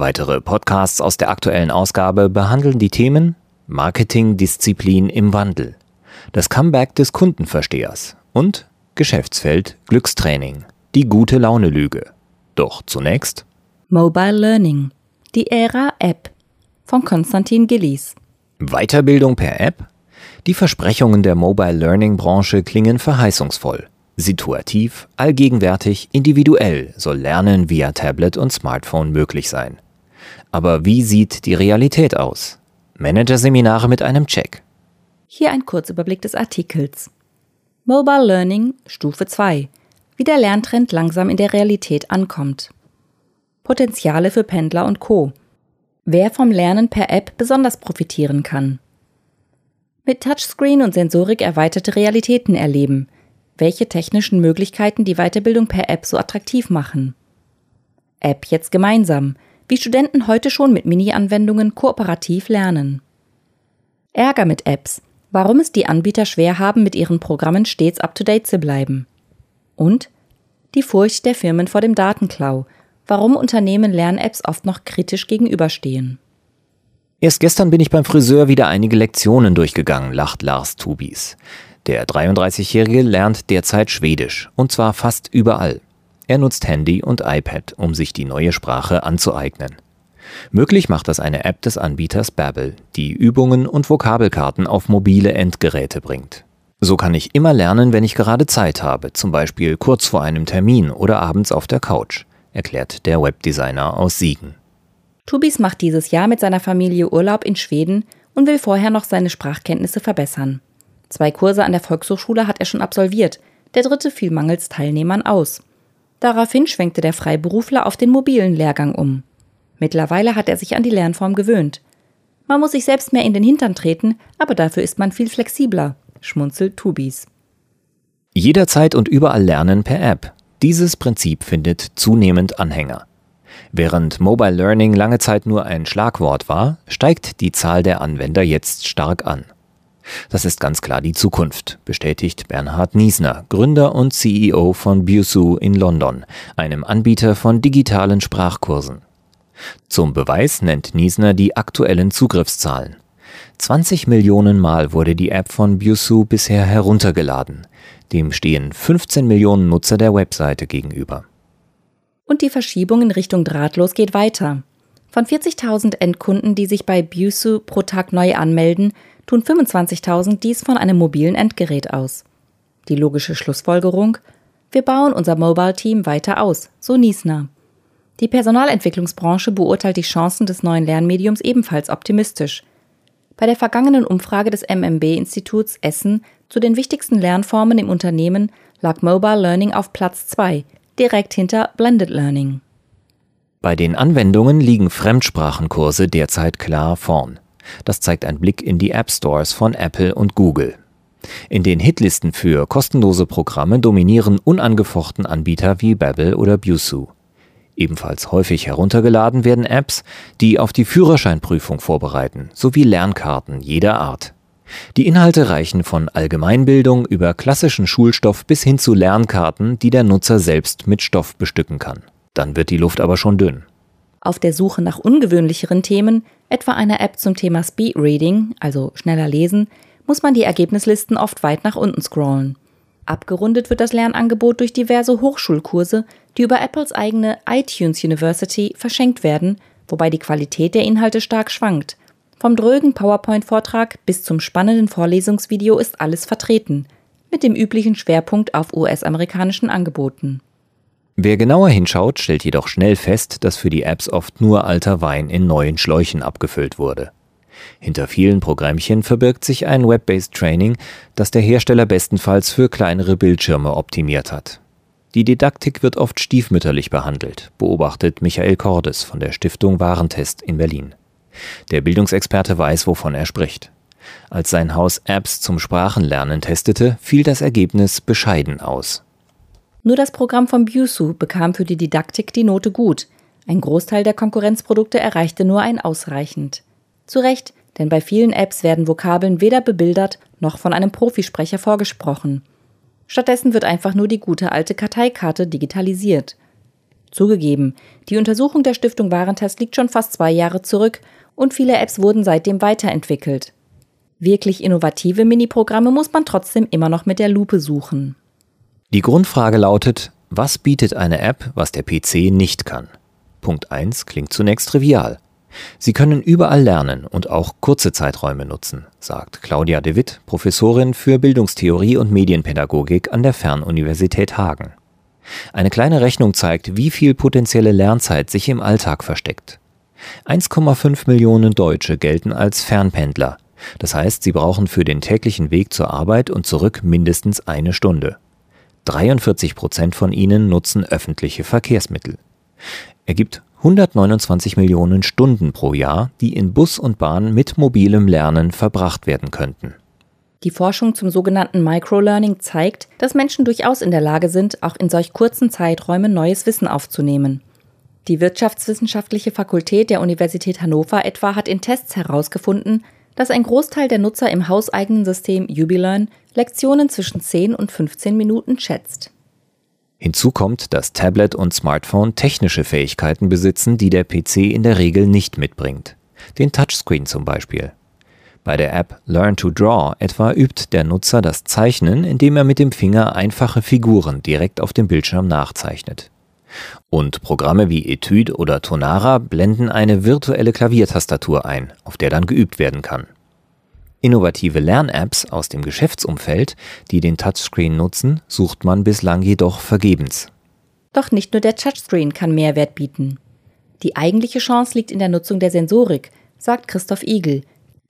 Weitere Podcasts aus der aktuellen Ausgabe behandeln die Themen Marketingdisziplin im Wandel, das Comeback des Kundenverstehers und Geschäftsfeld Glückstraining, die gute Laune Lüge. Doch zunächst Mobile Learning, die Ära App von Konstantin Gillies. Weiterbildung per App? Die Versprechungen der Mobile Learning Branche klingen verheißungsvoll. Situativ, allgegenwärtig, individuell soll Lernen via Tablet und Smartphone möglich sein. Aber wie sieht die Realität aus? Managerseminare mit einem Check. Hier ein Kurzüberblick des Artikels. Mobile Learning Stufe 2. Wie der Lerntrend langsam in der Realität ankommt. Potenziale für Pendler und Co. Wer vom Lernen per App besonders profitieren kann. Mit Touchscreen und Sensorik erweiterte Realitäten erleben. Welche technischen Möglichkeiten die Weiterbildung per App so attraktiv machen. App jetzt gemeinsam wie Studenten heute schon mit Mini-Anwendungen kooperativ lernen. Ärger mit Apps, warum es die Anbieter schwer haben, mit ihren Programmen stets up-to-date zu bleiben. Und die Furcht der Firmen vor dem Datenklau, warum Unternehmen Lern-Apps oft noch kritisch gegenüberstehen. Erst gestern bin ich beim Friseur wieder einige Lektionen durchgegangen, lacht Lars Tubis. Der 33-Jährige lernt derzeit Schwedisch, und zwar fast überall. Er nutzt Handy und iPad, um sich die neue Sprache anzueignen. Möglich macht das eine App des Anbieters Babbel, die Übungen und Vokabelkarten auf mobile Endgeräte bringt. So kann ich immer lernen, wenn ich gerade Zeit habe, zum Beispiel kurz vor einem Termin oder abends auf der Couch, erklärt der Webdesigner aus Siegen. Tubis macht dieses Jahr mit seiner Familie Urlaub in Schweden und will vorher noch seine Sprachkenntnisse verbessern. Zwei Kurse an der Volkshochschule hat er schon absolviert, der dritte fiel mangels Teilnehmern aus. Daraufhin schwenkte der Freiberufler auf den mobilen Lehrgang um. Mittlerweile hat er sich an die Lernform gewöhnt. Man muss sich selbst mehr in den Hintern treten, aber dafür ist man viel flexibler, schmunzelt Tubis. Jederzeit und überall lernen per App. Dieses Prinzip findet zunehmend Anhänger. Während Mobile Learning lange Zeit nur ein Schlagwort war, steigt die Zahl der Anwender jetzt stark an. Das ist ganz klar die Zukunft, bestätigt Bernhard Niesner, Gründer und CEO von Busu in London, einem Anbieter von digitalen Sprachkursen. Zum Beweis nennt Niesner die aktuellen Zugriffszahlen. 20 Millionen Mal wurde die App von Busu bisher heruntergeladen. Dem stehen 15 Millionen Nutzer der Webseite gegenüber. Und die Verschiebung in Richtung drahtlos geht weiter. Von 40.000 Endkunden, die sich bei Busu pro Tag neu anmelden, tun 25.000 dies von einem mobilen Endgerät aus. Die logische Schlussfolgerung? Wir bauen unser Mobile-Team weiter aus, so Niesner. Die Personalentwicklungsbranche beurteilt die Chancen des neuen Lernmediums ebenfalls optimistisch. Bei der vergangenen Umfrage des MMB-Instituts Essen zu den wichtigsten Lernformen im Unternehmen lag Mobile Learning auf Platz 2, direkt hinter Blended Learning. Bei den Anwendungen liegen Fremdsprachenkurse derzeit klar vorn. Das zeigt ein Blick in die App Stores von Apple und Google. In den Hitlisten für kostenlose Programme dominieren unangefochten Anbieter wie Babbel oder Busu. Ebenfalls häufig heruntergeladen werden Apps, die auf die Führerscheinprüfung vorbereiten, sowie Lernkarten jeder Art. Die Inhalte reichen von Allgemeinbildung über klassischen Schulstoff bis hin zu Lernkarten, die der Nutzer selbst mit Stoff bestücken kann. Dann wird die Luft aber schon dünn. Auf der Suche nach ungewöhnlicheren Themen, etwa einer App zum Thema Speed Reading, also schneller lesen, muss man die Ergebnislisten oft weit nach unten scrollen. Abgerundet wird das Lernangebot durch diverse Hochschulkurse, die über Apples eigene iTunes University verschenkt werden, wobei die Qualität der Inhalte stark schwankt. Vom drögen PowerPoint-Vortrag bis zum spannenden Vorlesungsvideo ist alles vertreten, mit dem üblichen Schwerpunkt auf US-amerikanischen Angeboten. Wer genauer hinschaut, stellt jedoch schnell fest, dass für die Apps oft nur alter Wein in neuen Schläuchen abgefüllt wurde. Hinter vielen Programmchen verbirgt sich ein Web-based Training, das der Hersteller bestenfalls für kleinere Bildschirme optimiert hat. Die Didaktik wird oft stiefmütterlich behandelt, beobachtet Michael Cordes von der Stiftung Warentest in Berlin. Der Bildungsexperte weiß, wovon er spricht. Als sein Haus Apps zum Sprachenlernen testete, fiel das Ergebnis bescheiden aus. Nur das Programm von Busu bekam für die Didaktik die Note gut. Ein Großteil der Konkurrenzprodukte erreichte nur ein ausreichend. Zu Recht, denn bei vielen Apps werden Vokabeln weder bebildert noch von einem Profisprecher vorgesprochen. Stattdessen wird einfach nur die gute alte Karteikarte digitalisiert. Zugegeben, die Untersuchung der Stiftung Warentest liegt schon fast zwei Jahre zurück und viele Apps wurden seitdem weiterentwickelt. Wirklich innovative Miniprogramme muss man trotzdem immer noch mit der Lupe suchen. Die Grundfrage lautet, was bietet eine App, was der PC nicht kann? Punkt 1 klingt zunächst trivial. Sie können überall lernen und auch kurze Zeiträume nutzen, sagt Claudia de Witt, Professorin für Bildungstheorie und Medienpädagogik an der Fernuniversität Hagen. Eine kleine Rechnung zeigt, wie viel potenzielle Lernzeit sich im Alltag versteckt. 1,5 Millionen Deutsche gelten als Fernpendler. Das heißt, sie brauchen für den täglichen Weg zur Arbeit und zurück mindestens eine Stunde. 43 Prozent von ihnen nutzen öffentliche Verkehrsmittel. Ergibt 129 Millionen Stunden pro Jahr, die in Bus und Bahn mit mobilem Lernen verbracht werden könnten. Die Forschung zum sogenannten Microlearning zeigt, dass Menschen durchaus in der Lage sind, auch in solch kurzen Zeiträumen neues Wissen aufzunehmen. Die Wirtschaftswissenschaftliche Fakultät der Universität Hannover etwa hat in Tests herausgefunden, dass ein Großteil der Nutzer im hauseigenen System UbiLearn Lektionen zwischen 10 und 15 Minuten schätzt. Hinzu kommt, dass Tablet und Smartphone technische Fähigkeiten besitzen, die der PC in der Regel nicht mitbringt. Den Touchscreen zum Beispiel. Bei der App Learn to Draw etwa übt der Nutzer das Zeichnen, indem er mit dem Finger einfache Figuren direkt auf dem Bildschirm nachzeichnet. Und Programme wie Etude oder Tonara blenden eine virtuelle Klaviertastatur ein, auf der dann geübt werden kann. Innovative Lern-Apps aus dem Geschäftsumfeld, die den Touchscreen nutzen, sucht man bislang jedoch vergebens. Doch nicht nur der Touchscreen kann Mehrwert bieten. Die eigentliche Chance liegt in der Nutzung der Sensorik, sagt Christoph Igel,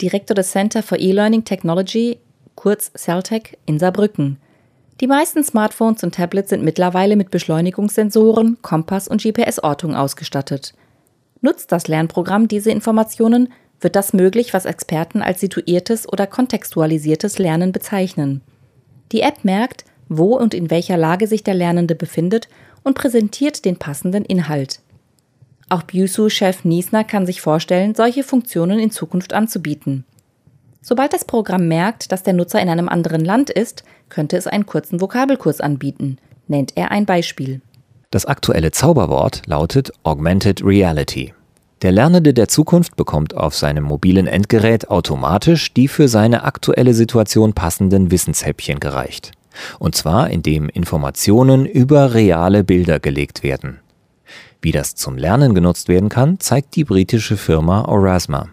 Direktor des Center for E-Learning Technology, kurz CELTEC, in Saarbrücken. Die meisten Smartphones und Tablets sind mittlerweile mit Beschleunigungssensoren, Kompass und GPS-Ortung ausgestattet. Nutzt das Lernprogramm diese Informationen, wird das möglich, was Experten als situiertes oder kontextualisiertes Lernen bezeichnen. Die App merkt, wo und in welcher Lage sich der Lernende befindet und präsentiert den passenden Inhalt. Auch Busu-Chef Niesner kann sich vorstellen, solche Funktionen in Zukunft anzubieten. Sobald das Programm merkt, dass der Nutzer in einem anderen Land ist, könnte es einen kurzen Vokabelkurs anbieten, nennt er ein Beispiel. Das aktuelle Zauberwort lautet Augmented Reality. Der Lernende der Zukunft bekommt auf seinem mobilen Endgerät automatisch die für seine aktuelle Situation passenden Wissenshäppchen gereicht. Und zwar indem Informationen über reale Bilder gelegt werden. Wie das zum Lernen genutzt werden kann, zeigt die britische Firma Orasma.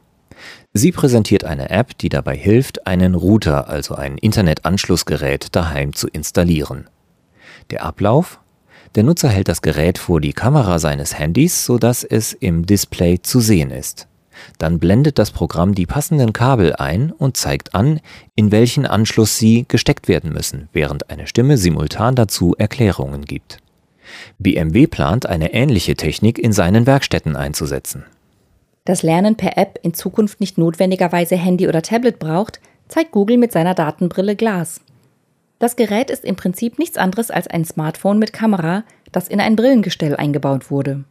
Sie präsentiert eine App, die dabei hilft, einen Router, also ein Internetanschlussgerät, daheim zu installieren. Der Ablauf der Nutzer hält das Gerät vor die Kamera seines Handys, sodass es im Display zu sehen ist. Dann blendet das Programm die passenden Kabel ein und zeigt an, in welchen Anschluss sie gesteckt werden müssen, während eine Stimme simultan dazu Erklärungen gibt. BMW plant, eine ähnliche Technik in seinen Werkstätten einzusetzen. Dass Lernen per App in Zukunft nicht notwendigerweise Handy oder Tablet braucht, zeigt Google mit seiner Datenbrille Glas. Das Gerät ist im Prinzip nichts anderes als ein Smartphone mit Kamera, das in ein Brillengestell eingebaut wurde.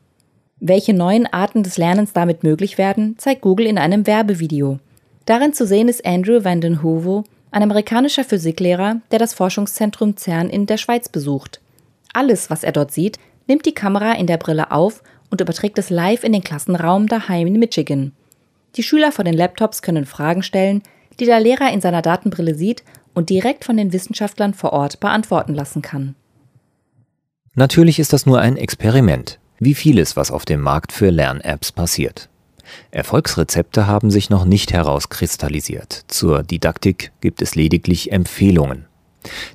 Welche neuen Arten des Lernens damit möglich werden, zeigt Google in einem Werbevideo. Darin zu sehen ist Andrew Vanden Heuvel, ein amerikanischer Physiklehrer, der das Forschungszentrum CERN in der Schweiz besucht. Alles, was er dort sieht, nimmt die Kamera in der Brille auf und überträgt es live in den Klassenraum daheim in Michigan. Die Schüler vor den Laptops können Fragen stellen, die der Lehrer in seiner Datenbrille sieht und direkt von den Wissenschaftlern vor Ort beantworten lassen kann. Natürlich ist das nur ein Experiment, wie vieles, was auf dem Markt für Lern-Apps passiert. Erfolgsrezepte haben sich noch nicht herauskristallisiert. Zur Didaktik gibt es lediglich Empfehlungen.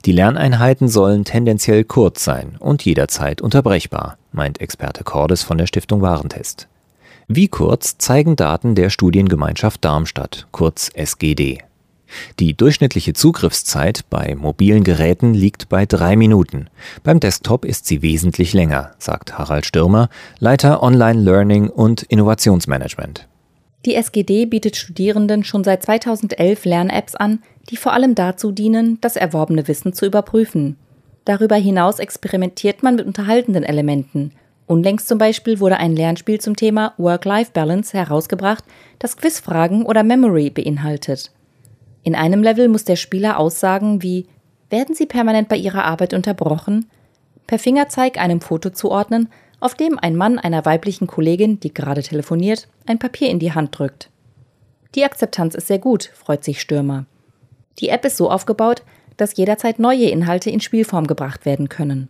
Die Lerneinheiten sollen tendenziell kurz sein und jederzeit unterbrechbar, meint Experte Cordes von der Stiftung Warentest. Wie kurz zeigen Daten der Studiengemeinschaft Darmstadt, kurz SGD. Die durchschnittliche Zugriffszeit bei mobilen Geräten liegt bei drei Minuten. Beim Desktop ist sie wesentlich länger, sagt Harald Stürmer, Leiter Online Learning und Innovationsmanagement. Die SGD bietet Studierenden schon seit 2011 Lern-Apps an, die vor allem dazu dienen, das erworbene Wissen zu überprüfen. Darüber hinaus experimentiert man mit unterhaltenden Elementen. Unlängst zum Beispiel wurde ein Lernspiel zum Thema Work-Life-Balance herausgebracht, das Quizfragen oder Memory beinhaltet. In einem Level muss der Spieler Aussagen wie Werden Sie permanent bei Ihrer Arbeit unterbrochen? per Fingerzeig einem Foto zuordnen, auf dem ein Mann einer weiblichen Kollegin, die gerade telefoniert, ein Papier in die Hand drückt. Die Akzeptanz ist sehr gut, freut sich Stürmer. Die App ist so aufgebaut, dass jederzeit neue Inhalte in Spielform gebracht werden können.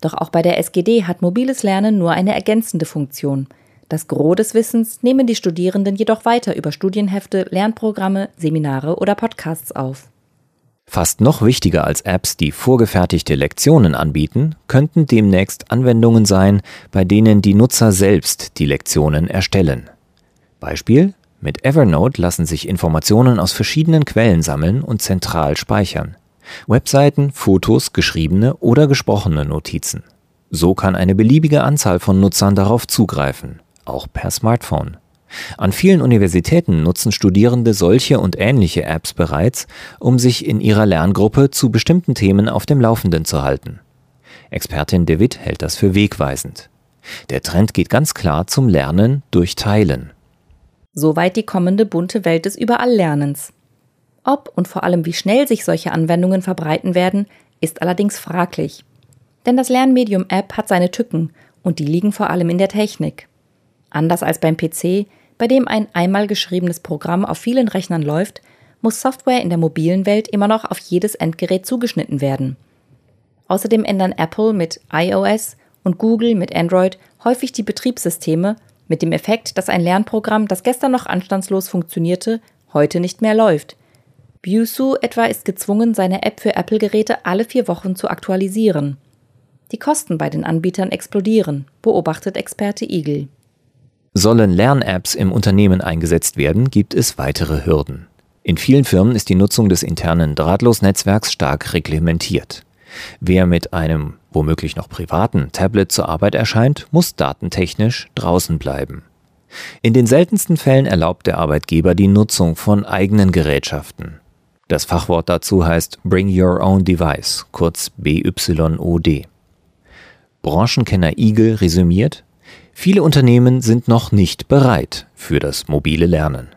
Doch auch bei der SGD hat mobiles Lernen nur eine ergänzende Funktion. Das Gros des Wissens nehmen die Studierenden jedoch weiter über Studienhefte, Lernprogramme, Seminare oder Podcasts auf. Fast noch wichtiger als Apps, die vorgefertigte Lektionen anbieten, könnten demnächst Anwendungen sein, bei denen die Nutzer selbst die Lektionen erstellen. Beispiel mit Evernote lassen sich Informationen aus verschiedenen Quellen sammeln und zentral speichern. Webseiten, Fotos, geschriebene oder gesprochene Notizen. So kann eine beliebige Anzahl von Nutzern darauf zugreifen, auch per Smartphone. An vielen Universitäten nutzen Studierende solche und ähnliche Apps bereits, um sich in ihrer Lerngruppe zu bestimmten Themen auf dem Laufenden zu halten. Expertin De Witt hält das für wegweisend. Der Trend geht ganz klar zum Lernen durch Teilen. Soweit die kommende bunte Welt des Überalllernens. Ob und vor allem wie schnell sich solche Anwendungen verbreiten werden, ist allerdings fraglich. Denn das Lernmedium App hat seine Tücken und die liegen vor allem in der Technik. Anders als beim PC, bei dem ein einmal geschriebenes Programm auf vielen Rechnern läuft, muss Software in der mobilen Welt immer noch auf jedes Endgerät zugeschnitten werden. Außerdem ändern Apple mit iOS und Google mit Android häufig die Betriebssysteme, mit dem Effekt, dass ein Lernprogramm, das gestern noch anstandslos funktionierte, heute nicht mehr läuft. Busu etwa ist gezwungen, seine App für Apple-Geräte alle vier Wochen zu aktualisieren. Die Kosten bei den Anbietern explodieren, beobachtet Experte Eagle. Sollen Lern-Apps im Unternehmen eingesetzt werden, gibt es weitere Hürden. In vielen Firmen ist die Nutzung des internen Drahtlosnetzwerks stark reglementiert. Wer mit einem womöglich noch privaten Tablet zur Arbeit erscheint, muss datentechnisch draußen bleiben. In den seltensten Fällen erlaubt der Arbeitgeber die Nutzung von eigenen Gerätschaften. Das Fachwort dazu heißt Bring Your Own Device, kurz BYOD. Branchenkenner Eagle resümiert, Viele Unternehmen sind noch nicht bereit für das mobile Lernen.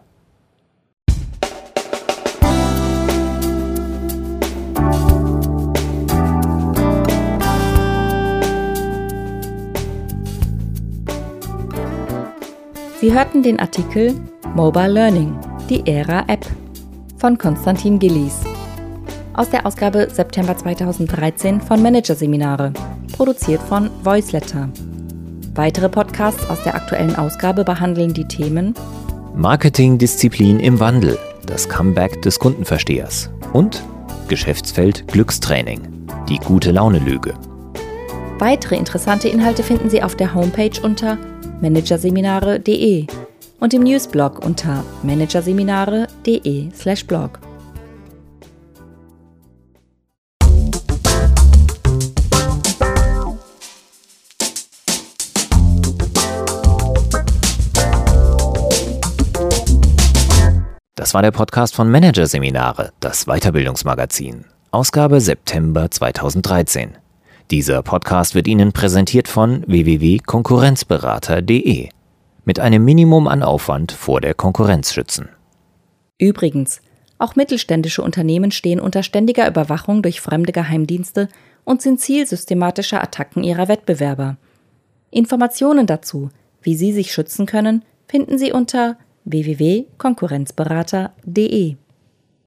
Sie hörten den Artikel Mobile Learning, die Ära App von Konstantin Gillies aus der Ausgabe September 2013 von Managerseminare, produziert von Voiceletter. Weitere Podcasts aus der aktuellen Ausgabe behandeln die Themen Marketingdisziplin im Wandel, das Comeback des Kundenverstehers und Geschäftsfeld Glückstraining, die gute Laune-Lüge. Weitere interessante Inhalte finden Sie auf der Homepage unter managerseminare.de und im Newsblog unter managerseminare.de/blog. Das war der Podcast von Managerseminare, das Weiterbildungsmagazin. Ausgabe September 2013. Dieser Podcast wird Ihnen präsentiert von www.konkurrenzberater.de. Mit einem Minimum an Aufwand vor der Konkurrenz schützen. Übrigens, auch mittelständische Unternehmen stehen unter ständiger Überwachung durch fremde Geheimdienste und sind Ziel systematischer Attacken ihrer Wettbewerber. Informationen dazu, wie Sie sich schützen können, finden Sie unter www.konkurrenzberater.de